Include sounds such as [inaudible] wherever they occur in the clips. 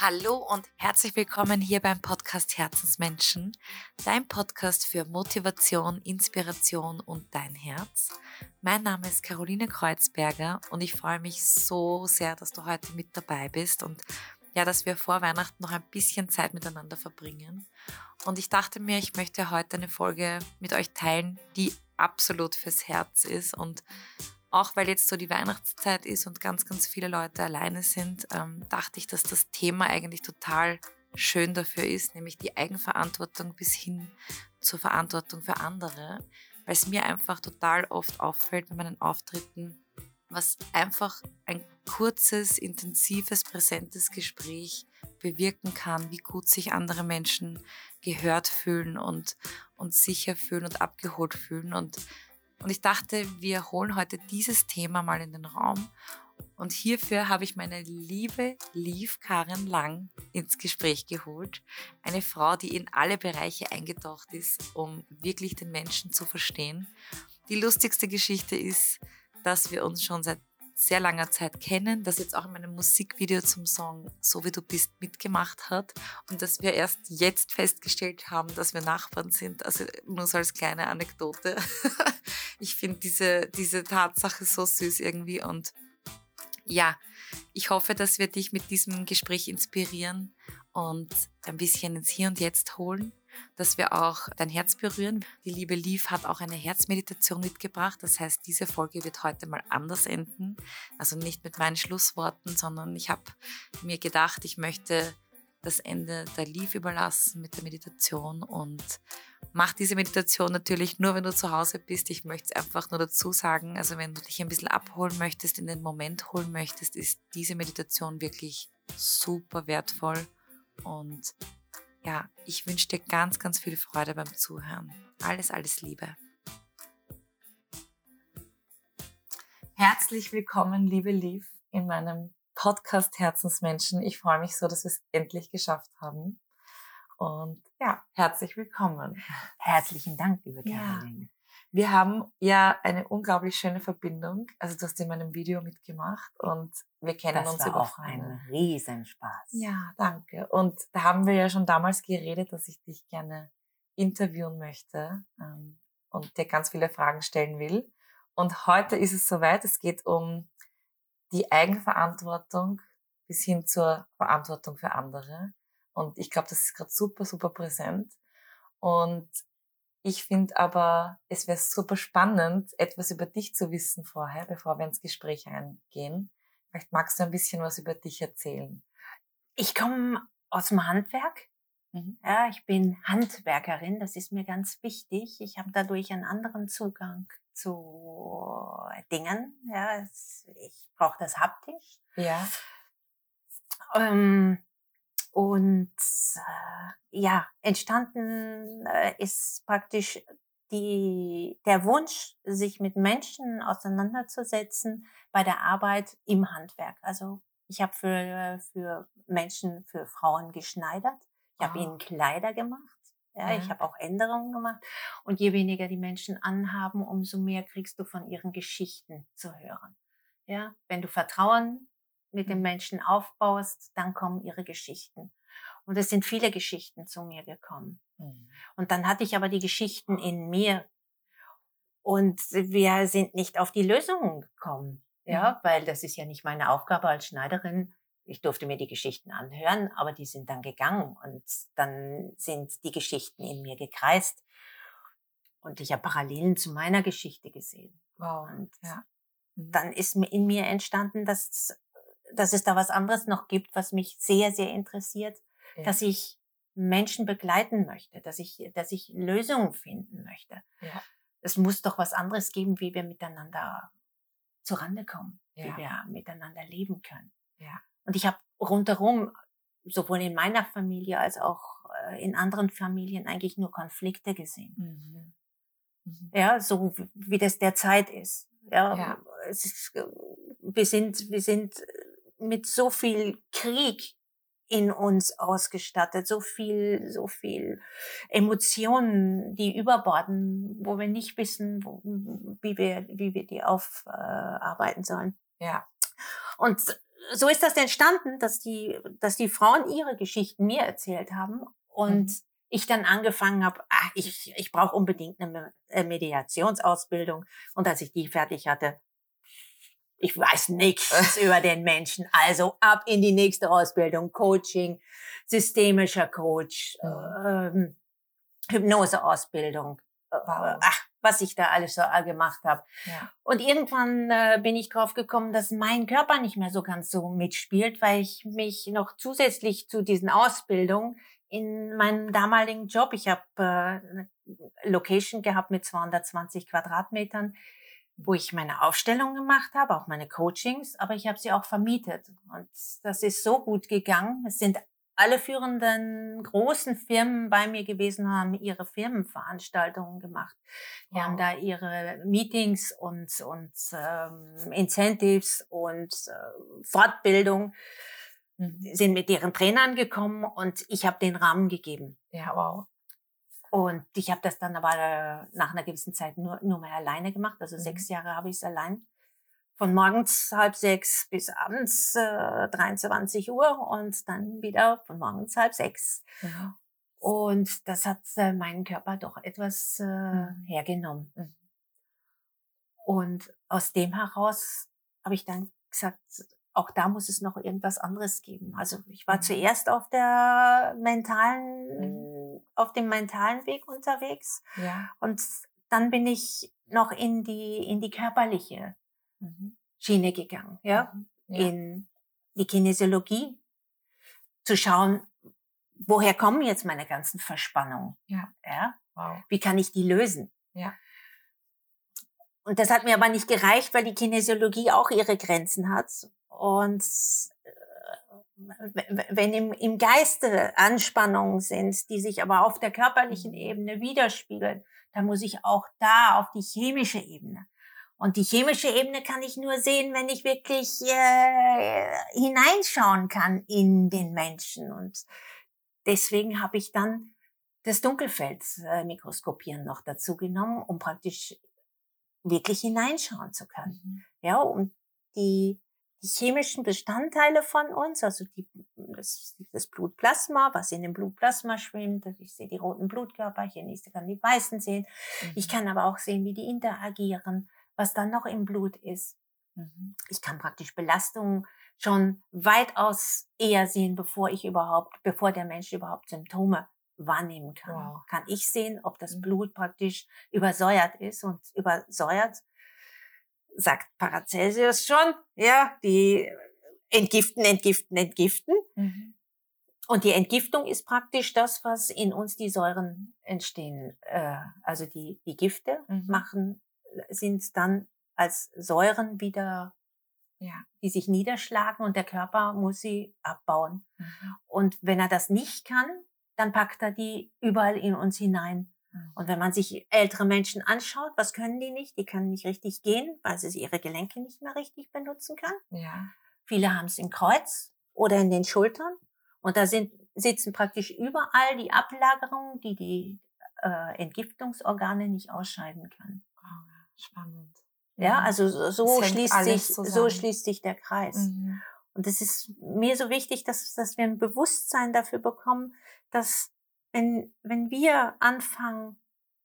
Hallo und herzlich willkommen hier beim Podcast Herzensmenschen, dein Podcast für Motivation, Inspiration und dein Herz. Mein Name ist Caroline Kreuzberger und ich freue mich so sehr, dass du heute mit dabei bist und ja, dass wir vor Weihnachten noch ein bisschen Zeit miteinander verbringen. Und ich dachte mir, ich möchte heute eine Folge mit euch teilen, die absolut fürs Herz ist und auch weil jetzt so die Weihnachtszeit ist und ganz, ganz viele Leute alleine sind, ähm, dachte ich, dass das Thema eigentlich total schön dafür ist, nämlich die Eigenverantwortung bis hin zur Verantwortung für andere, weil es mir einfach total oft auffällt bei meinen Auftritten, was einfach ein kurzes, intensives, präsentes Gespräch bewirken kann, wie gut sich andere Menschen gehört fühlen und, und sicher fühlen und abgeholt fühlen. Und und ich dachte, wir holen heute dieses Thema mal in den Raum. Und hierfür habe ich meine liebe Lief Karin Lang ins Gespräch geholt. Eine Frau, die in alle Bereiche eingetaucht ist, um wirklich den Menschen zu verstehen. Die lustigste Geschichte ist, dass wir uns schon seit sehr langer Zeit kennen, das jetzt auch in meinem Musikvideo zum Song So wie du bist mitgemacht hat und dass wir erst jetzt festgestellt haben, dass wir Nachbarn sind. Also nur so als kleine Anekdote. [laughs] ich finde diese, diese Tatsache so süß irgendwie und ja, ich hoffe, dass wir dich mit diesem Gespräch inspirieren und ein bisschen ins Hier und Jetzt holen dass wir auch dein Herz berühren. Die liebe Liv hat auch eine Herzmeditation mitgebracht. Das heißt, diese Folge wird heute mal anders enden. Also nicht mit meinen Schlussworten, sondern ich habe mir gedacht, ich möchte das Ende der Liv überlassen mit der Meditation und mach diese Meditation natürlich nur, wenn du zu Hause bist. Ich möchte es einfach nur dazu sagen. Also wenn du dich ein bisschen abholen möchtest, in den Moment holen möchtest, ist diese Meditation wirklich super wertvoll und ja, ich wünsche dir ganz, ganz viel Freude beim Zuhören. Alles, alles Liebe. Herzlich willkommen, liebe Liv, in meinem Podcast Herzensmenschen. Ich freue mich so, dass wir es endlich geschafft haben. Und ja, herzlich willkommen. Herzlichen Dank, liebe Caroline. Ja. Wir haben ja eine unglaublich schöne Verbindung. Also du hast in meinem Video mitgemacht und wir kennen das uns war über auch ein Riesenspaß. Ja, danke. Und da haben wir ja schon damals geredet, dass ich dich gerne interviewen möchte ähm, und dir ganz viele Fragen stellen will. Und heute ist es soweit. Es geht um die Eigenverantwortung bis hin zur Verantwortung für andere. Und ich glaube, das ist gerade super, super präsent. Und ich finde aber, es wäre super spannend, etwas über dich zu wissen vorher, bevor wir ins Gespräch eingehen. Vielleicht magst du ein bisschen was über dich erzählen. Ich komme aus dem Handwerk. Mhm. Ja, ich bin Handwerkerin, das ist mir ganz wichtig. Ich habe dadurch einen anderen Zugang zu Dingen. Ja, ich brauche das haptisch. Ja. Ähm, und äh, ja, entstanden äh, ist praktisch die, der Wunsch, sich mit Menschen auseinanderzusetzen bei der Arbeit im Handwerk. Also ich habe für, für Menschen, für Frauen geschneidert. Ich habe oh. ihnen Kleider gemacht. Ja, ja. ich habe auch Änderungen gemacht. Und je weniger die Menschen anhaben, umso mehr kriegst du von ihren Geschichten zu hören. Ja, wenn du Vertrauen mit dem mhm. Menschen aufbaust, dann kommen ihre Geschichten. Und es sind viele Geschichten zu mir gekommen. Mhm. Und dann hatte ich aber die Geschichten in mir. Und wir sind nicht auf die Lösungen gekommen. Ja, mhm. weil das ist ja nicht meine Aufgabe als Schneiderin. Ich durfte mir die Geschichten anhören, aber die sind dann gegangen und dann sind die Geschichten in mir gekreist. Und ich habe Parallelen zu meiner Geschichte gesehen. Wow. Und ja. Dann ist in mir entstanden, dass dass es da was anderes noch gibt, was mich sehr, sehr interessiert, ja. dass ich Menschen begleiten möchte, dass ich, dass ich Lösungen finden möchte. Ja. Es muss doch was anderes geben, wie wir miteinander zurande kommen, ja. wie wir miteinander leben können. Ja. Und ich habe rundherum, sowohl in meiner Familie als auch äh, in anderen Familien, eigentlich nur Konflikte gesehen. Mhm. Mhm. Ja, so wie das derzeit ist. Ja, ja. Es ist, wir sind, wir sind mit so viel Krieg in uns ausgestattet, so viel, so viel Emotionen, die überborden, wo wir nicht wissen, wo, wie wir, wie wir die aufarbeiten sollen. Ja. Und so ist das entstanden, dass die, dass die Frauen ihre Geschichten mir erzählt haben und mhm. ich dann angefangen habe, ich, ich brauche unbedingt eine äh, Mediationsausbildung. Und als ich die fertig hatte, ich weiß nichts [laughs] über den Menschen. Also ab in die nächste Ausbildung, Coaching, systemischer Coach, mhm. ähm, Hypnoseausbildung. Äh, wow. Ach, was ich da alles so gemacht habe. Ja. Und irgendwann äh, bin ich drauf gekommen, dass mein Körper nicht mehr so ganz so mitspielt, weil ich mich noch zusätzlich zu diesen Ausbildungen in meinem damaligen Job, ich habe äh, Location gehabt mit 220 Quadratmetern, wo ich meine Aufstellung gemacht habe, auch meine Coachings, aber ich habe sie auch vermietet. Und das ist so gut gegangen. Es sind alle führenden großen Firmen bei mir gewesen haben ihre Firmenveranstaltungen gemacht. Die wow. haben da ihre Meetings und, und ähm, Incentives und äh, Fortbildung, mhm. sind mit ihren Trainern gekommen und ich habe den Rahmen gegeben. Ja, wow. Und ich habe das dann aber äh, nach einer gewissen Zeit nur, nur mehr alleine gemacht. Also mhm. sechs Jahre habe ich es allein von morgens halb sechs bis abends äh, 23 Uhr und dann wieder von morgens halb sechs. Ja. Und das hat äh, meinen Körper doch etwas äh, mhm. hergenommen. Mhm. Und aus dem heraus habe ich dann gesagt, auch da muss es noch irgendwas anderes geben. Also ich war mhm. zuerst auf der mentalen, mhm. auf dem mentalen Weg unterwegs. Ja. Und dann bin ich noch in die, in die körperliche mhm. Schiene gegangen, ja? Mhm. ja, in die Kinesiologie, zu schauen, woher kommen jetzt meine ganzen Verspannungen, ja, ja? Wow. wie kann ich die lösen, ja. Und das hat mir aber nicht gereicht, weil die Kinesiologie auch ihre Grenzen hat. Und äh, wenn im, im Geiste Anspannungen sind, die sich aber auf der körperlichen mhm. Ebene widerspiegeln, dann muss ich auch da auf die chemische Ebene. Und die chemische Ebene kann ich nur sehen, wenn ich wirklich äh, hineinschauen kann in den Menschen. Und deswegen habe ich dann das Dunkelfeldmikroskopieren noch dazu genommen, um praktisch wirklich hineinschauen zu können. Mhm. Ja, um die, die chemischen Bestandteile von uns, also die, das, das Blutplasma, was in dem Blutplasma schwimmt. Ich sehe die roten Blutkörperchen, ich kann die weißen sehen. Mhm. Ich kann aber auch sehen, wie die interagieren was dann noch im Blut ist. Mhm. Ich kann praktisch Belastungen schon weitaus eher sehen, bevor ich überhaupt, bevor der Mensch überhaupt Symptome wahrnehmen kann. Wow. Kann ich sehen, ob das mhm. Blut praktisch übersäuert ist und übersäuert sagt Paracelsius schon, ja, die entgiften, entgiften, entgiften. Mhm. Und die Entgiftung ist praktisch das, was in uns die Säuren entstehen. Äh, also die, die Gifte mhm. machen sind dann als Säuren wieder, ja, die sich niederschlagen und der Körper muss sie abbauen. Mhm. Und wenn er das nicht kann, dann packt er die überall in uns hinein. Mhm. Und wenn man sich ältere Menschen anschaut, was können die nicht? Die können nicht richtig gehen, weil sie ihre Gelenke nicht mehr richtig benutzen kann. Ja. Viele haben es im Kreuz oder in den Schultern. Und da sind, sitzen praktisch überall die Ablagerungen, die die äh, Entgiftungsorgane nicht ausscheiden können. Oh. Spannend. Ja, also so schließt sich, so schließt sich der Kreis. Mhm. Und es ist mir so wichtig, dass, dass wir ein Bewusstsein dafür bekommen, dass wenn, wenn wir anfangen,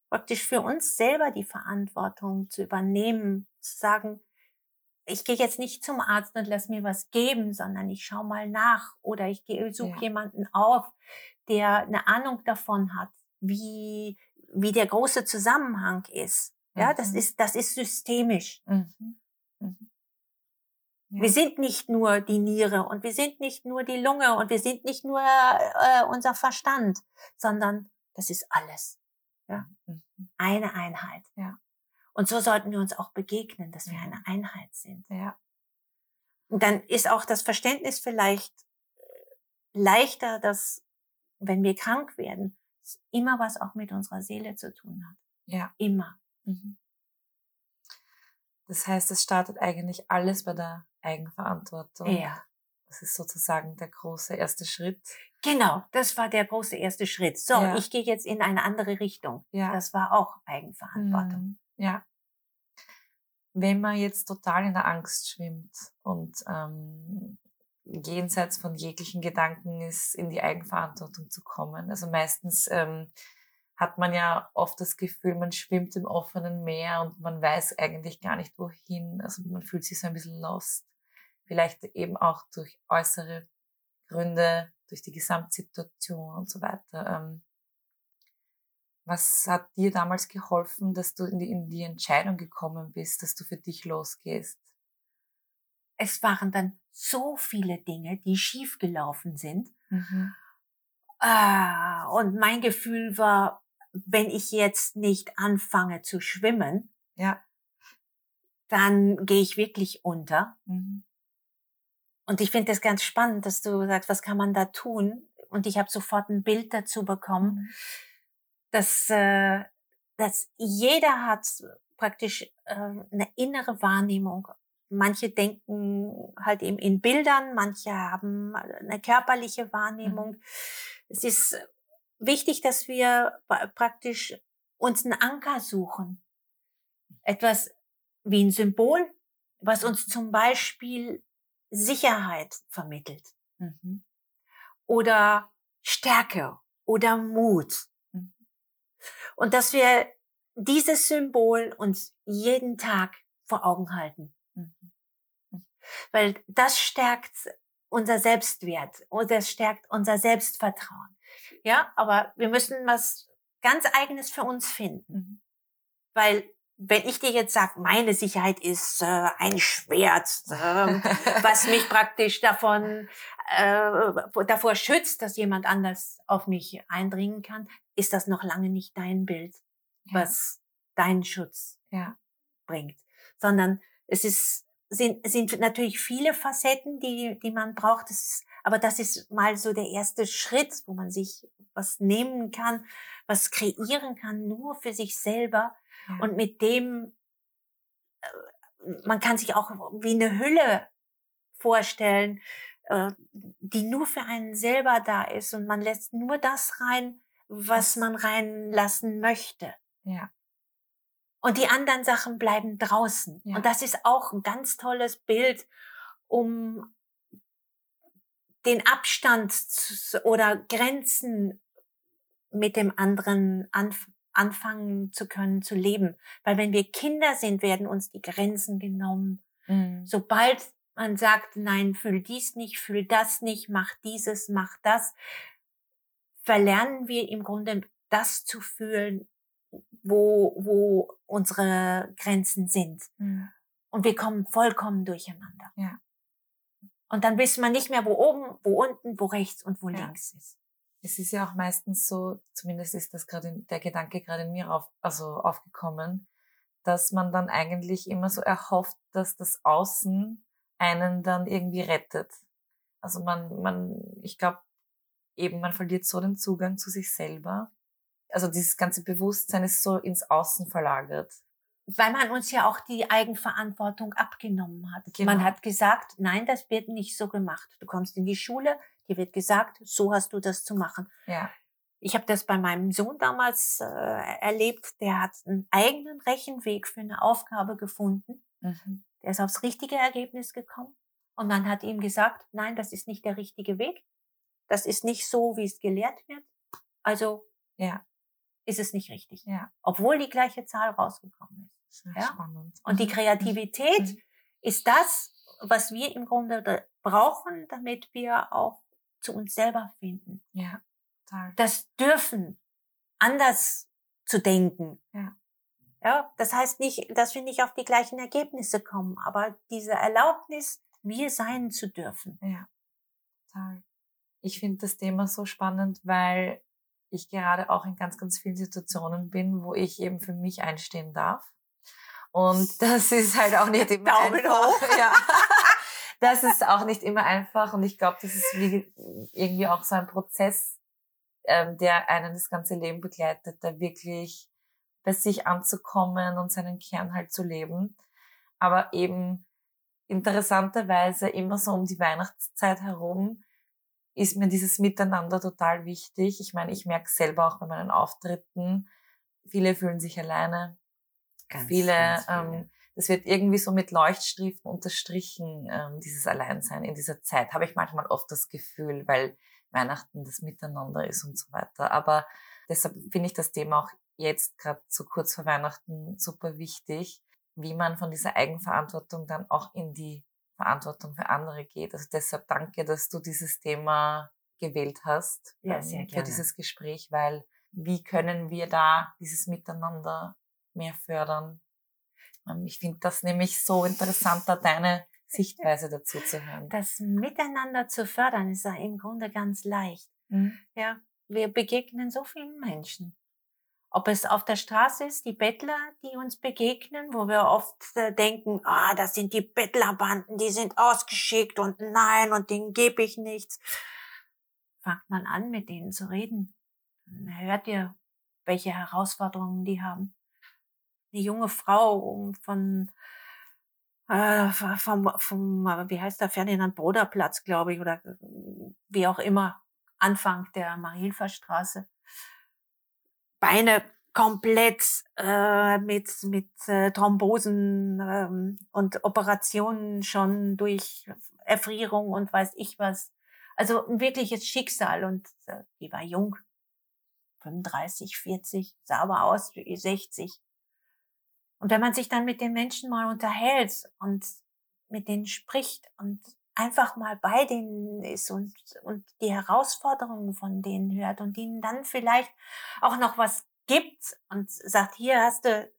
praktisch für uns selber die Verantwortung zu übernehmen, zu sagen, ich gehe jetzt nicht zum Arzt und lass mir was geben, sondern ich schaue mal nach oder ich gehe, suche ja. jemanden auf, der eine Ahnung davon hat, wie, wie der große Zusammenhang ist. Ja, das mhm. ist, das ist systemisch. Mhm. Mhm. Ja. Wir sind nicht nur die Niere und wir sind nicht nur die Lunge und wir sind nicht nur äh, unser Verstand, sondern das ist alles. Ja, mhm. eine Einheit. Ja. Und so sollten wir uns auch begegnen, dass wir eine Einheit sind. Ja. Und dann ist auch das Verständnis vielleicht äh, leichter, dass wenn wir krank werden, es immer was auch mit unserer Seele zu tun hat. Ja. Immer. Mhm. Das heißt, es startet eigentlich alles bei der Eigenverantwortung. Ja. Das ist sozusagen der große erste Schritt. Genau, das war der große erste Schritt. So, ja. ich gehe jetzt in eine andere Richtung. Ja. Das war auch Eigenverantwortung. Mhm. Ja. Wenn man jetzt total in der Angst schwimmt und ähm, jenseits von jeglichen Gedanken ist, in die Eigenverantwortung zu kommen. Also meistens ähm, hat man ja oft das Gefühl, man schwimmt im offenen Meer und man weiß eigentlich gar nicht wohin. Also man fühlt sich so ein bisschen lost. Vielleicht eben auch durch äußere Gründe, durch die Gesamtsituation und so weiter. Ähm, was hat dir damals geholfen, dass du in die, in die Entscheidung gekommen bist, dass du für dich losgehst? Es waren dann so viele Dinge, die schiefgelaufen sind. Mhm. Ah, und mein Gefühl war, wenn ich jetzt nicht anfange zu schwimmen, ja. dann gehe ich wirklich unter. Mhm. Und ich finde das ganz spannend, dass du sagst, was kann man da tun? Und ich habe sofort ein Bild dazu bekommen. Mhm dass, äh, dass jeder hat praktisch äh, eine innere Wahrnehmung. Manche denken halt eben in Bildern, manche haben eine körperliche Wahrnehmung. Mhm. Es ist wichtig, dass wir praktisch uns einen Anker suchen. Etwas wie ein Symbol, was uns zum Beispiel Sicherheit vermittelt. Mhm. Oder Stärke oder Mut und dass wir dieses Symbol uns jeden Tag vor Augen halten. Mhm. Weil das stärkt unser Selbstwert oder das stärkt unser Selbstvertrauen. Ja, aber wir müssen was ganz eigenes für uns finden. Mhm. Weil wenn ich dir jetzt sage, meine Sicherheit ist äh, ein Schwert, äh, was mich [laughs] praktisch davon äh, davor schützt, dass jemand anders auf mich eindringen kann, ist das noch lange nicht dein Bild, ja. was deinen Schutz ja. bringt, sondern es ist sind sind natürlich viele Facetten, die die man braucht. Das ist, aber das ist mal so der erste Schritt, wo man sich was nehmen kann, was kreieren kann, nur für sich selber ja. und mit dem äh, man kann sich auch wie eine Hülle vorstellen, äh, die nur für einen selber da ist und man lässt nur das rein, was man reinlassen möchte. Ja. Und die anderen Sachen bleiben draußen. Ja. Und das ist auch ein ganz tolles Bild, um den Abstand zu, oder Grenzen mit dem anderen anf anfangen zu können zu leben. Weil wenn wir Kinder sind, werden uns die Grenzen genommen. Mhm. Sobald man sagt, nein, fühl dies nicht, fühl das nicht, mach dieses, mach das, verlernen wir im Grunde das zu fühlen, wo, wo unsere Grenzen sind. Mhm. Und wir kommen vollkommen durcheinander. Ja. Und dann wissen wir nicht mehr, wo oben, wo unten, wo rechts und wo ja. links ist. Es ist ja auch meistens so, zumindest ist das gerade der Gedanke gerade in mir auf, also aufgekommen, dass man dann eigentlich immer so erhofft, dass das Außen einen dann irgendwie rettet. Also man, man, ich glaube, eben man verliert so den Zugang zu sich selber. Also dieses ganze Bewusstsein ist so ins Außen verlagert. Weil man uns ja auch die Eigenverantwortung abgenommen hat. Genau. Man hat gesagt, nein, das wird nicht so gemacht. Du kommst in die Schule, dir wird gesagt, so hast du das zu machen. Ja. Ich habe das bei meinem Sohn damals äh, erlebt. Der hat einen eigenen Rechenweg für eine Aufgabe gefunden. Mhm. Der ist aufs richtige Ergebnis gekommen und man hat ihm gesagt, nein, das ist nicht der richtige Weg. Das ist nicht so, wie es gelehrt wird. Also ja. Ist es nicht richtig. Ja. Obwohl die gleiche Zahl rausgekommen ist. Ja? Spannend. Und die mhm. Kreativität mhm. ist das, was wir im Grunde brauchen, damit wir auch zu uns selber finden. Ja, total. Das dürfen, anders zu denken. Ja. Ja, das heißt nicht, dass wir nicht auf die gleichen Ergebnisse kommen, aber diese Erlaubnis, wir sein zu dürfen. Ja, total. Ich finde das Thema so spannend, weil ich gerade auch in ganz, ganz vielen Situationen bin, wo ich eben für mich einstehen darf. Und das ist halt auch nicht immer Daumen einfach. Hoch. [laughs] Ja. Das ist auch nicht immer einfach und ich glaube, das ist wie, irgendwie auch so ein Prozess, ähm, der einen das ganze Leben begleitet, da wirklich bei sich anzukommen und seinen Kern halt zu leben. Aber eben interessanterweise immer so um die Weihnachtszeit herum ist mir dieses Miteinander total wichtig. Ich meine, ich merke selber auch bei meinen Auftritten, viele fühlen sich alleine. Ganz, viele, ganz viele. Ähm, das wird irgendwie so mit Leuchtstriefen unterstrichen, ähm, dieses Alleinsein in dieser Zeit. Habe ich manchmal oft das Gefühl, weil Weihnachten das Miteinander ist und so weiter. Aber deshalb finde ich das Thema auch jetzt gerade so kurz vor Weihnachten super wichtig, wie man von dieser Eigenverantwortung dann auch in die Verantwortung für andere geht. Also deshalb danke, dass du dieses Thema gewählt hast ja, ähm, sehr für gerne. dieses Gespräch, weil wie können wir da dieses Miteinander mehr fördern? Ähm, ich finde das nämlich so interessant, da deine Sichtweise dazu zu hören. [laughs] Das Miteinander zu fördern ist ja im Grunde ganz leicht. Mhm. Ja, wir begegnen so vielen Menschen. Ob es auf der Straße ist, die Bettler, die uns begegnen, wo wir oft äh, denken, ah, das sind die Bettlerbanden, die sind ausgeschickt und nein, und denen gebe ich nichts. Fangt man an, mit denen zu reden. Dann hört ihr, welche Herausforderungen die haben. Eine junge Frau von äh, vom, vom, wie heißt der, Ferdinand Broder Platz, glaube ich, oder wie auch immer, Anfang der Marienhilferstraße. Beine komplett äh, mit, mit äh, Thrombosen ähm, und Operationen schon durch Erfrierung und weiß ich was. Also ein wirkliches Schicksal und äh, die war jung, 35, 40, sah aber aus wie 60. Und wenn man sich dann mit den Menschen mal unterhält und mit denen spricht und einfach mal bei denen ist und, und die Herausforderungen von denen hört und ihnen dann vielleicht auch noch was gibt und sagt, hier hast du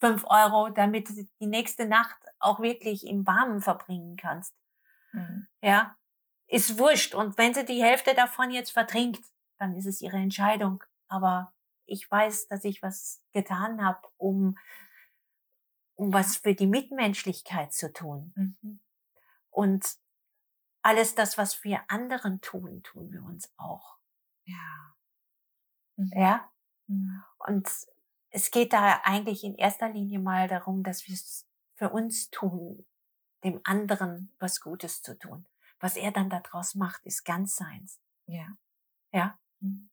fünf Euro, damit du die nächste Nacht auch wirklich im Warmen verbringen kannst. Mhm. Ja, ist wurscht. Und wenn sie die Hälfte davon jetzt vertrinkt, dann ist es ihre Entscheidung. Aber ich weiß, dass ich was getan habe, um, um was für die Mitmenschlichkeit zu tun. Mhm. Und alles das, was wir anderen tun, tun wir uns auch. Ja. Mhm. Ja? Mhm. Und es geht da eigentlich in erster Linie mal darum, dass wir es für uns tun, dem anderen was Gutes zu tun. Was er dann daraus macht, ist ganz seins. Ja. Ja? Mhm.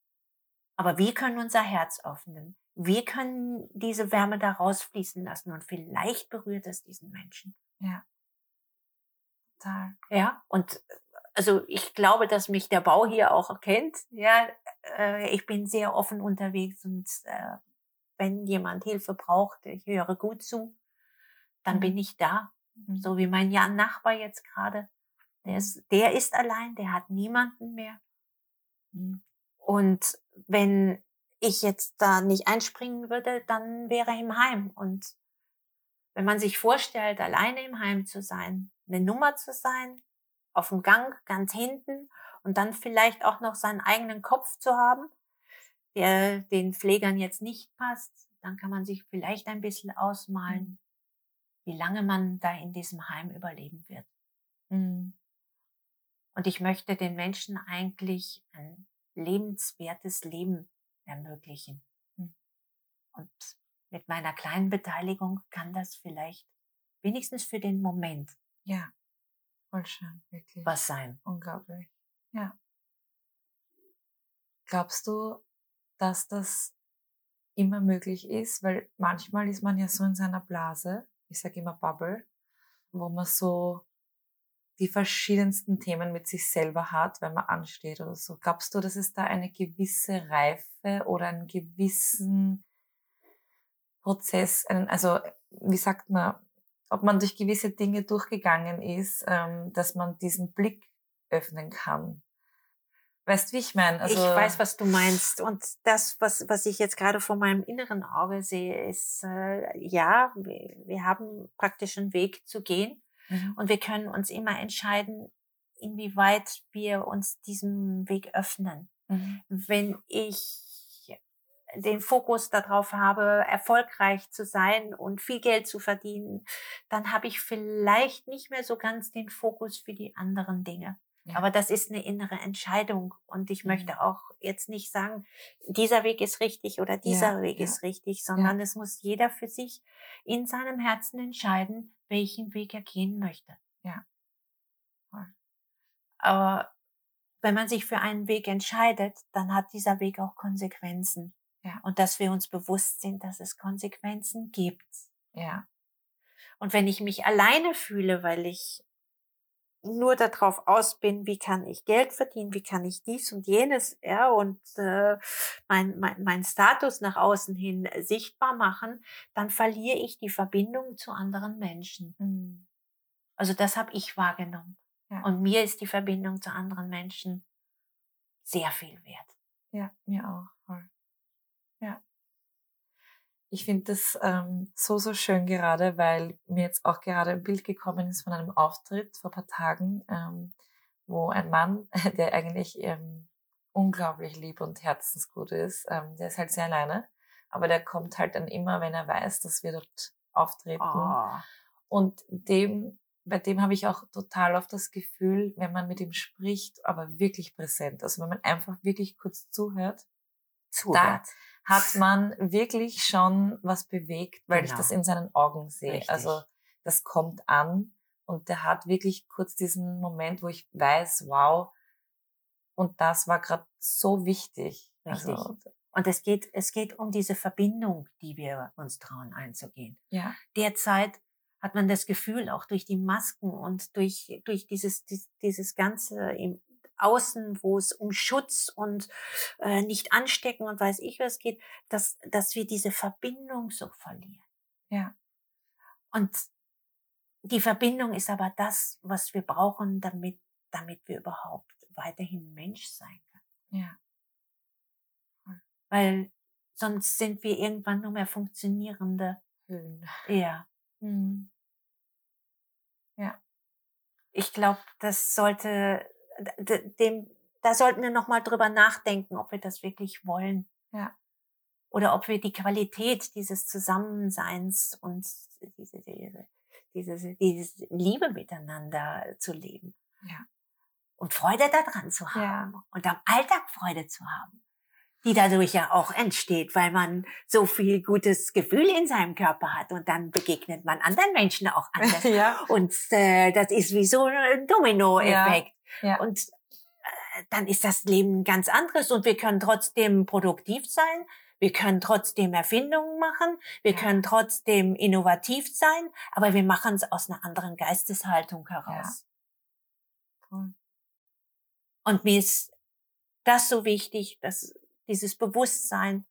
Aber wir können unser Herz öffnen. Wir können diese Wärme da rausfließen lassen und vielleicht berührt es diesen Menschen. Ja. Total. Ja, und also ich glaube, dass mich der Bau hier auch kennt. Ja, äh, ich bin sehr offen unterwegs und äh, wenn jemand Hilfe braucht, ich höre gut zu, dann Mhm. bin ich da. So wie mein Jan Nachbar jetzt gerade. Der ist, der ist allein, der hat niemanden mehr. Mhm. Und wenn ich jetzt da nicht einspringen würde, dann wäre er im Heim. Und wenn man sich vorstellt, alleine im Heim zu sein, eine Nummer zu sein, auf dem Gang ganz hinten und dann vielleicht auch noch seinen eigenen Kopf zu haben, der den Pflegern jetzt nicht passt, dann kann man sich vielleicht ein bisschen ausmalen, wie lange man da in diesem Heim überleben wird. Mhm. Und ich möchte den Menschen eigentlich ein lebenswertes Leben ermöglichen. Mhm. Und mit meiner kleinen Beteiligung kann das vielleicht wenigstens für den Moment Ja. Voll schön, wirklich. was sein. Unglaublich. Ja. Glaubst du, dass das immer möglich ist? Weil manchmal ist man ja so in seiner Blase, ich sage immer Bubble, wo man so die verschiedensten Themen mit sich selber hat, wenn man ansteht oder so. Glaubst du, dass es da eine gewisse Reife oder einen gewissen Prozess, einen, also wie sagt man, ob man durch gewisse Dinge durchgegangen ist, ähm, dass man diesen Blick öffnen kann? Weißt du, wie ich meine? Also, ich weiß, was du meinst. Und das, was, was ich jetzt gerade vor meinem inneren Auge sehe, ist, äh, ja, wir, wir haben praktisch einen Weg zu gehen. Mhm. Und wir können uns immer entscheiden, inwieweit wir uns diesem Weg öffnen. Mhm. Wenn ich den Fokus darauf habe, erfolgreich zu sein und viel Geld zu verdienen, dann habe ich vielleicht nicht mehr so ganz den Fokus für die anderen Dinge. Ja. Aber das ist eine innere Entscheidung. Und ich Mhm. möchte auch jetzt nicht sagen, dieser Weg ist richtig oder dieser Ja, Weg ja. ist richtig, sondern es muss jeder für sich in seinem Herzen entscheiden, welchen Weg er gehen möchte. Ja. Aber wenn man sich für einen Weg entscheidet, dann hat dieser Weg auch Konsequenzen. Ja. Und dass wir uns bewusst sind, dass es Konsequenzen gibt. Ja. Und wenn ich mich alleine fühle, weil ich nur darauf aus bin, wie kann ich Geld verdienen, wie kann ich dies und jenes, ja, und äh, mein, mein, mein Status nach außen hin sichtbar machen, dann verliere ich die Verbindung zu anderen Menschen. Mhm. Also das habe ich wahrgenommen. Ja. Und mir ist die Verbindung zu anderen Menschen sehr viel wert. Ja, mir auch. Voll. Ja. Ich finde das ähm, so, so schön gerade, weil mir jetzt auch gerade ein Bild gekommen ist von einem Auftritt vor paar Tagen, ähm, wo ein Mann, [laughs] der eigentlich ähm, unglaublich lieb und herzensgut ist, ähm, der ist halt sehr alleine, aber der kommt halt dann immer, wenn er weiß, dass wir dort auftreten. Oh. Und dem, bei dem habe ich auch total oft das Gefühl, wenn man mit ihm spricht, aber wirklich präsent, also wenn man einfach wirklich kurz zuhört, zuhört. Da, hat man wirklich schon was bewegt, weil genau. ich das in seinen Augen sehe. Richtig. Also das kommt an und der hat wirklich kurz diesen Moment, wo ich weiß, wow, und das war gerade so wichtig. Richtig. Also, und es geht, es geht um diese Verbindung, die wir uns trauen einzugehen. Ja. Derzeit hat man das Gefühl, auch durch die Masken und durch, durch dieses, dieses ganze außen, wo es um Schutz und äh, nicht anstecken und weiß ich was geht, dass, dass wir diese Verbindung so verlieren. Ja. Und die Verbindung ist aber das, was wir brauchen, damit, damit wir überhaupt weiterhin Mensch sein können. Ja. Weil sonst sind wir irgendwann nur mehr funktionierende Hüllen. Ja. Mhm. Ja. Ich glaube, das sollte dem, da sollten wir nochmal drüber nachdenken, ob wir das wirklich wollen. Ja. Oder ob wir die Qualität dieses Zusammenseins und diese, diese, diese, diese Liebe miteinander zu leben. Ja. Und Freude daran zu haben. Ja. Und am Alltag Freude zu haben. Die dadurch ja auch entsteht, weil man so viel gutes Gefühl in seinem Körper hat und dann begegnet man anderen Menschen auch [laughs] anders. ja. Und äh, das ist wie so ein Domino-Effekt. Ja. Und äh, dann ist das Leben ganz anderes und wir können trotzdem produktiv sein. Wir können trotzdem Erfindungen machen, wir ja. können trotzdem innovativ sein, aber wir machen es aus einer anderen Geisteshaltung heraus. Ja. Cool. Und mir ist das so wichtig, dass dieses Bewusstsein,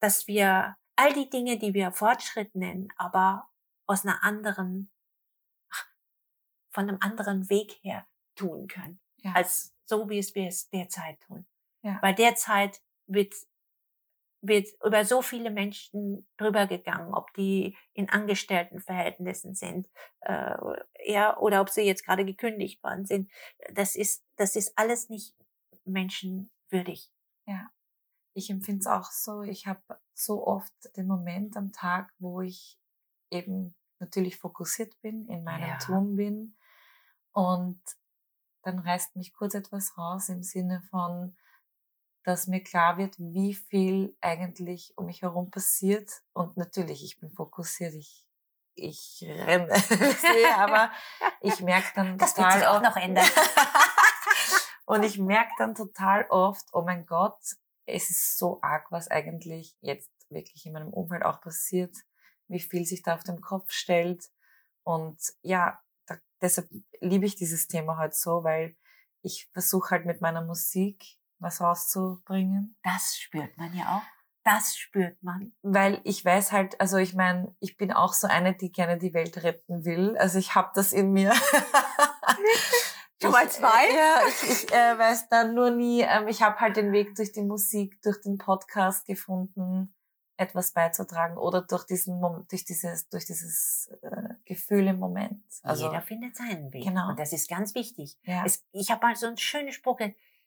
dass wir all die Dinge, die wir Fortschritt nennen, aber aus einer anderen, von einem anderen Weg her tun können, ja. als so wie es wir es derzeit tun. Ja. Weil derzeit wird wird über so viele Menschen drüber gegangen, ob die in Angestelltenverhältnissen sind, äh, ja, oder ob sie jetzt gerade gekündigt worden sind. Das ist, das ist alles nicht menschenwürdig. Ja, ich empfinde es auch so. Ich habe so oft den Moment am Tag, wo ich eben natürlich fokussiert bin, in meinem ja. Tun bin und dann reißt mich kurz etwas raus im Sinne von, dass mir klar wird, wie viel eigentlich um mich herum passiert. Und natürlich, ich bin fokussiert, ich, ich renne, [laughs] aber ich merke dann das total wird sich auch noch ändern. [laughs] und ich merke dann total oft, oh mein Gott, es ist so arg, was eigentlich jetzt wirklich in meinem Umfeld auch passiert, wie viel sich da auf dem Kopf stellt. Und ja, da, deshalb liebe ich dieses Thema halt so, weil ich versuche halt mit meiner Musik was rauszubringen. Das spürt man ja auch. Das spürt man. Weil ich weiß halt, also ich meine, ich bin auch so eine, die gerne die Welt retten will. Also ich habe das in mir. Schon mal zwei? Äh, ja, ich, ich äh, weiß dann nur nie. Ähm, ich habe halt den Weg durch die Musik, durch den Podcast gefunden etwas beizutragen oder durch diesen durch dieses durch dieses äh, Gefühl im Moment. Also jeder findet seinen Weg. Genau. Und das ist ganz wichtig. Ja. Es, ich habe mal so einen schönen Spruch.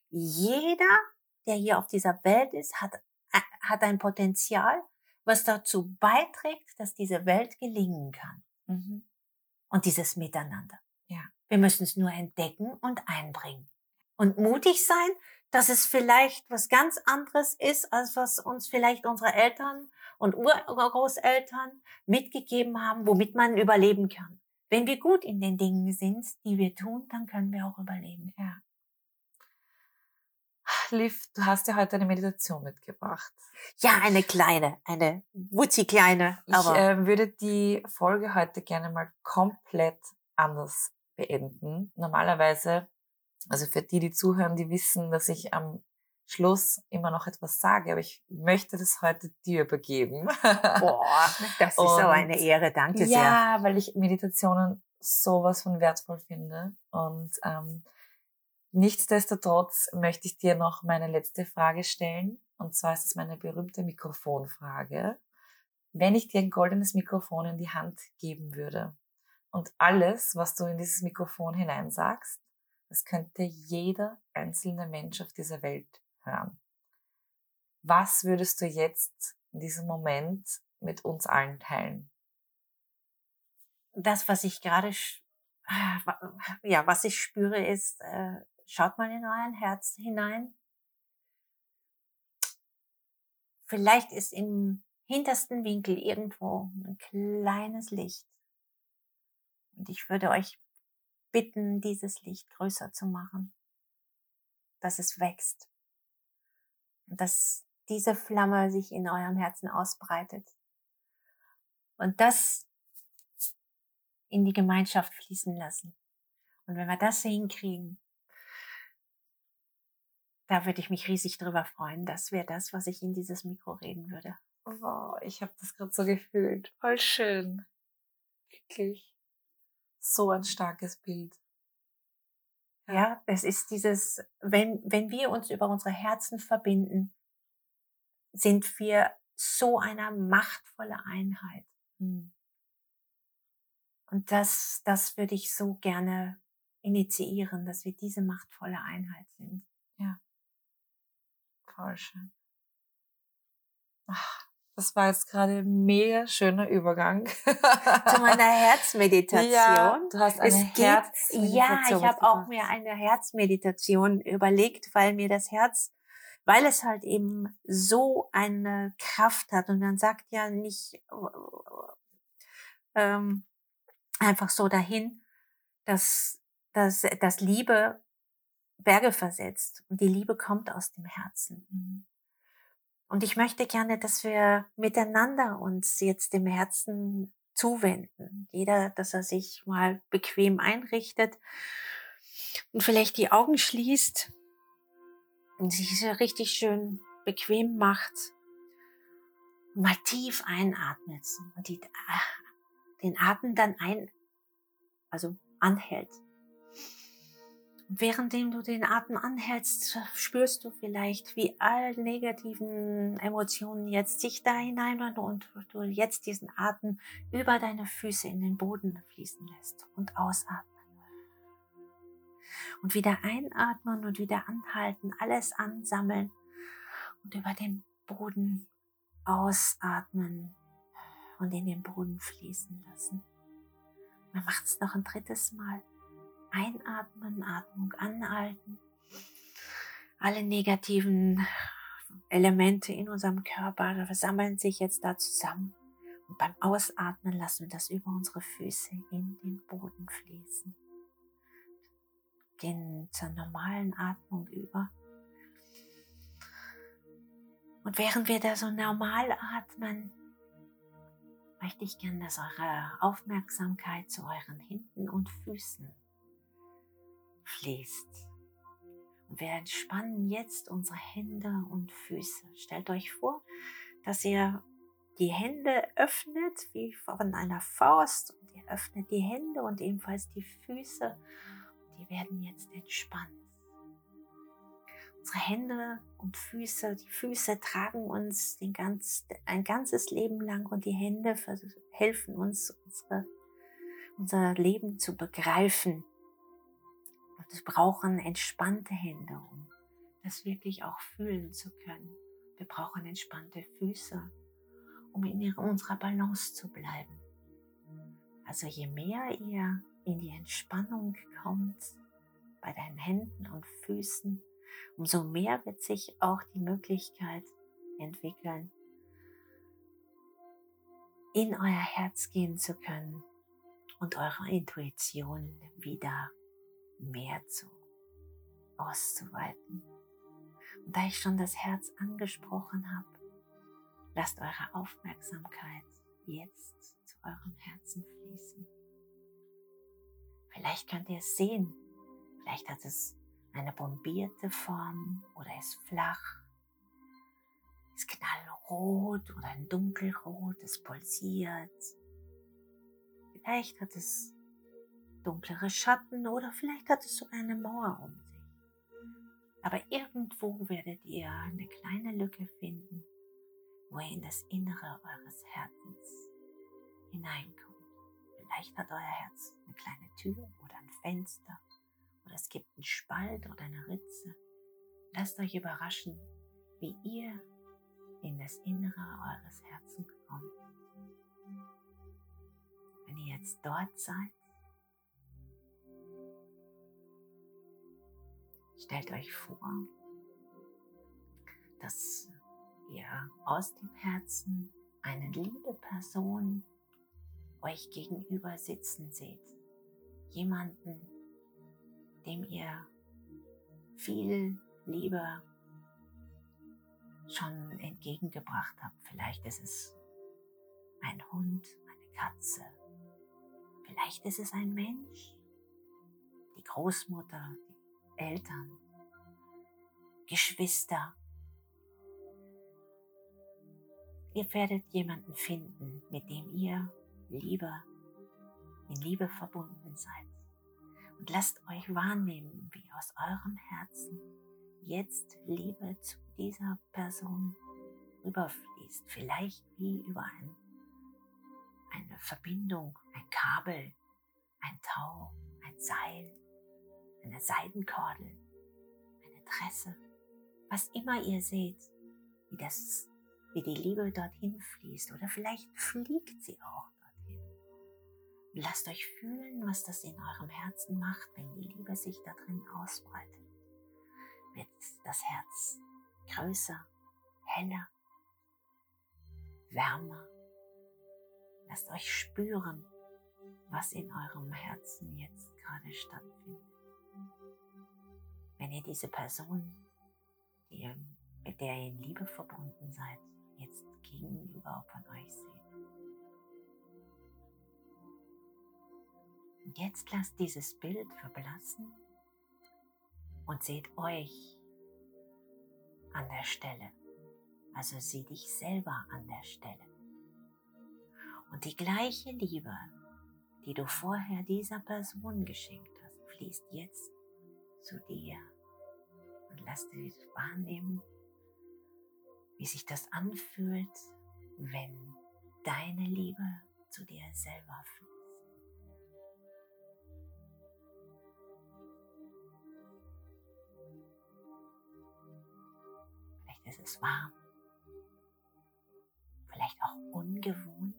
Jeder, der hier auf dieser Welt ist, hat äh, hat ein Potenzial, was dazu beiträgt, dass diese Welt gelingen kann. Mhm. Und dieses Miteinander. Ja. Wir müssen es nur entdecken und einbringen. Und mutig sein, dass es vielleicht was ganz anderes ist, als was uns vielleicht unsere Eltern und Urgroßeltern mitgegeben haben, womit man überleben kann. Wenn wir gut in den Dingen sind, die wir tun, dann können wir auch überleben. Ja. Liv, du hast ja heute eine Meditation mitgebracht. Ja, eine kleine, eine wutzi kleine. Aber ich äh, würde die Folge heute gerne mal komplett anders beenden. Normalerweise, also für die, die zuhören, die wissen, dass ich am Schluss immer noch etwas sage, aber ich möchte das heute dir übergeben. Boah, [laughs] das ist so eine Ehre, danke sehr. Ja, weil ich Meditationen sowas von wertvoll finde. Und ähm, nichtsdestotrotz möchte ich dir noch meine letzte Frage stellen. Und zwar ist es meine berühmte Mikrofonfrage. Wenn ich dir ein goldenes Mikrofon in die Hand geben würde und alles, was du in dieses Mikrofon hineinsagst, das könnte jeder einzelne Mensch auf dieser Welt hören. Was würdest du jetzt in diesem Moment mit uns allen teilen? Das, was ich gerade, ja, was ich spüre, ist, äh, schaut mal in euer Herz hinein. Vielleicht ist im hintersten Winkel irgendwo ein kleines Licht. Und ich würde euch bitten, dieses Licht größer zu machen, dass es wächst dass diese Flamme sich in eurem Herzen ausbreitet. Und das in die Gemeinschaft fließen lassen. Und wenn wir das hinkriegen, da würde ich mich riesig drüber freuen. Das wäre das, was ich in dieses Mikro reden würde. Wow, ich habe das gerade so gefühlt. Voll schön. Wirklich. So ein starkes Bild. Ja, es ist dieses, wenn, wenn wir uns über unsere Herzen verbinden, sind wir so eine machtvolle Einheit. Hm. Und das, das würde ich so gerne initiieren, dass wir diese machtvolle Einheit sind. Ja. Voll schön. Ach, das war jetzt gerade ein mega schöner Übergang. [laughs] Zu meiner Herzmeditation. Ja, du hast eine es Herzmeditation. Ja, ich habe auch mir eine Herzmeditation überlegt, weil mir das Herz, weil es halt eben so eine Kraft hat und man sagt ja nicht ähm, einfach so dahin, dass, dass, dass Liebe Berge versetzt und die Liebe kommt aus dem Herzen. Und ich möchte gerne, dass wir miteinander uns jetzt dem Herzen zuwenden. Jeder, dass er sich mal bequem einrichtet und vielleicht die Augen schließt und sich so richtig schön bequem macht und mal tief einatmet und die, den Atem dann ein, also anhält. Währenddem du den Atem anhältst, spürst du vielleicht, wie all negativen Emotionen jetzt sich da hinein und du jetzt diesen Atem über deine Füße in den Boden fließen lässt und ausatmen. Und wieder einatmen und wieder anhalten, alles ansammeln und über den Boden ausatmen und in den Boden fließen lassen. Man macht es noch ein drittes Mal. Einatmen, Atmung anhalten. Alle negativen Elemente in unserem Körper versammeln sich jetzt da zusammen. Und beim Ausatmen lassen wir das über unsere Füße in den Boden fließen. Gehen zur normalen Atmung über. Und während wir da so normal atmen, möchte ich gerne, dass eure Aufmerksamkeit zu euren Händen und Füßen fließt. Und wir entspannen jetzt unsere Hände und Füße. Stellt euch vor, dass ihr die Hände öffnet wie von einer Faust und ihr öffnet die Hände und ebenfalls die Füße. Die werden jetzt entspannt. Unsere Hände und Füße, die Füße tragen uns den ganz, ein ganzes Leben lang und die Hände helfen uns, unsere, unser Leben zu begreifen wir brauchen entspannte Hände, um das wirklich auch fühlen zu können. Wir brauchen entspannte Füße, um in unserer Balance zu bleiben. Also je mehr ihr in die Entspannung kommt bei deinen Händen und Füßen, umso mehr wird sich auch die Möglichkeit entwickeln, in euer Herz gehen zu können und eure Intuition wieder mehr zu auszuweiten. Und da ich schon das Herz angesprochen habe, lasst eure Aufmerksamkeit jetzt zu eurem Herzen fließen. Vielleicht könnt ihr es sehen. Vielleicht hat es eine bombierte Form oder ist flach, ist knallrot oder ein dunkelrot, es pulsiert. Vielleicht hat es dunklere Schatten oder vielleicht hat es sogar eine Mauer um sich. Aber irgendwo werdet ihr eine kleine Lücke finden, wo ihr in das Innere eures Herzens hineinkommt. Vielleicht hat euer Herz eine kleine Tür oder ein Fenster oder es gibt einen Spalt oder eine Ritze. Lasst euch überraschen, wie ihr in das Innere eures Herzens kommt. Wenn ihr jetzt dort seid, stellt euch vor, dass ihr aus dem Herzen eine liebe Person euch gegenüber sitzen seht. Jemanden, dem ihr viel Liebe schon entgegengebracht habt. Vielleicht ist es ein Hund, eine Katze. Vielleicht ist es ein Mensch, die Großmutter, die Eltern, Geschwister. Ihr werdet jemanden finden, mit dem ihr Liebe, in Liebe verbunden seid. Und lasst euch wahrnehmen, wie aus eurem Herzen jetzt Liebe zu dieser Person überfließt. Vielleicht wie über ein, eine Verbindung, ein Kabel, ein Tau, ein Seil, eine Seidenkordel, eine Tresse, was immer ihr seht, wie das, wie die Liebe dorthin fließt oder vielleicht fliegt sie auch dorthin. lasst euch fühlen, was das in eurem Herzen macht, wenn die Liebe sich da drin ausbreitet. Wird das Herz größer, heller, wärmer. Lasst euch spüren, was in eurem Herzen jetzt gerade stattfindet wenn ihr diese Person, die ihr, mit der ihr in Liebe verbunden seid, jetzt gegenüber von euch seht. Und jetzt lasst dieses Bild verblassen und seht euch an der Stelle. Also sieh dich selber an der Stelle. Und die gleiche Liebe, die du vorher dieser Person geschenkt hast, fließt jetzt zu dir und lass dich wahrnehmen, wie sich das anfühlt, wenn deine Liebe zu dir selber fließt. Vielleicht ist es warm, vielleicht auch ungewohnt.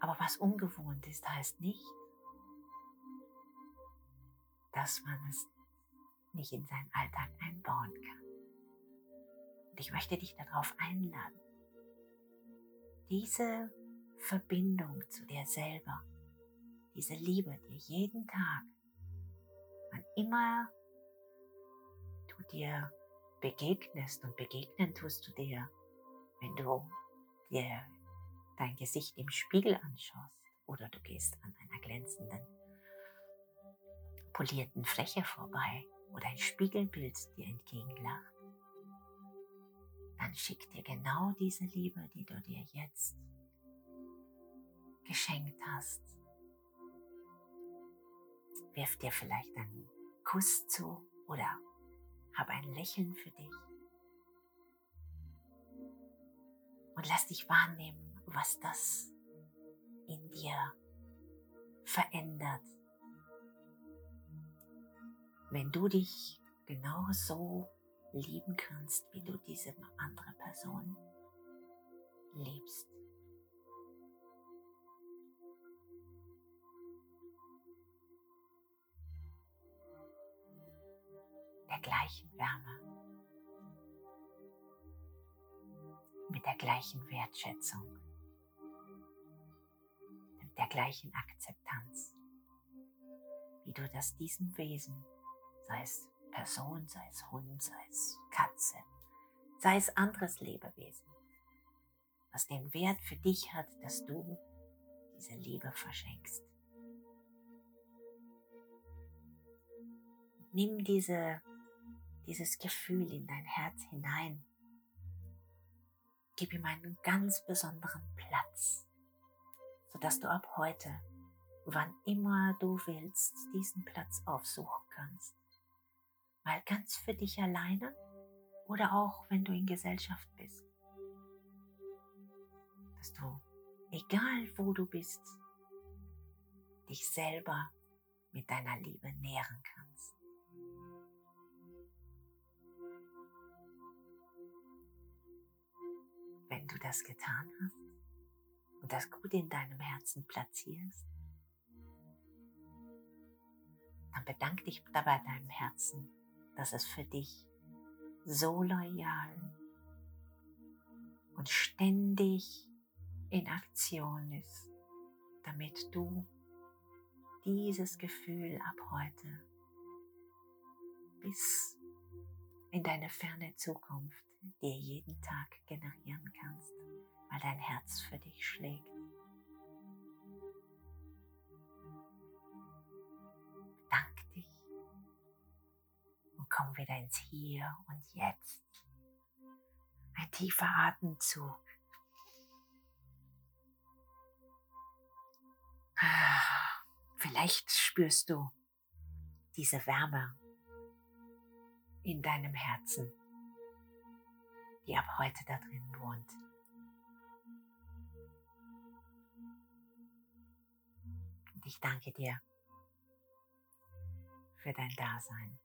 Aber was ungewohnt ist, heißt nicht, dass man es nicht in seinen Alltag einbauen kann. Und ich möchte dich darauf einladen, diese Verbindung zu dir selber, diese Liebe dir jeden Tag, wann immer du dir begegnest und begegnen tust du dir, wenn du dir dein Gesicht im Spiegel anschaust oder du gehst an einer glänzenden polierten Fläche vorbei oder ein Spiegelbild dir entgegenlacht, dann schick dir genau diese Liebe, die du dir jetzt geschenkt hast. Wirf dir vielleicht einen Kuss zu oder hab ein Lächeln für dich. Und lass dich wahrnehmen, was das in dir verändert, wenn du dich genau so lieben kannst, wie du diese andere Person liebst. Der gleichen Wärme, mit der gleichen Wertschätzung, mit der gleichen Akzeptanz, wie du das diesem Wesen sei es Person, sei es Hund, sei es Katze, sei es anderes Lebewesen, was den Wert für dich hat, dass du diese Liebe verschenkst. Nimm diese, dieses Gefühl in dein Herz hinein. Gib ihm einen ganz besonderen Platz, sodass du ab heute, wann immer du willst, diesen Platz aufsuchen kannst. Mal ganz für dich alleine oder auch wenn du in Gesellschaft bist. Dass du, egal wo du bist, dich selber mit deiner Liebe nähren kannst. Wenn du das getan hast und das gut in deinem Herzen platzierst, dann bedank dich dabei deinem Herzen, dass es für dich so loyal und ständig in Aktion ist, damit du dieses Gefühl ab heute bis in deine ferne Zukunft dir jeden Tag generieren kannst, weil dein Herz für dich schlägt. Komm wieder ins Hier und Jetzt. Ein tiefer Atemzug. Vielleicht spürst du diese Wärme in deinem Herzen, die ab heute da drin wohnt. Und ich danke dir für dein Dasein.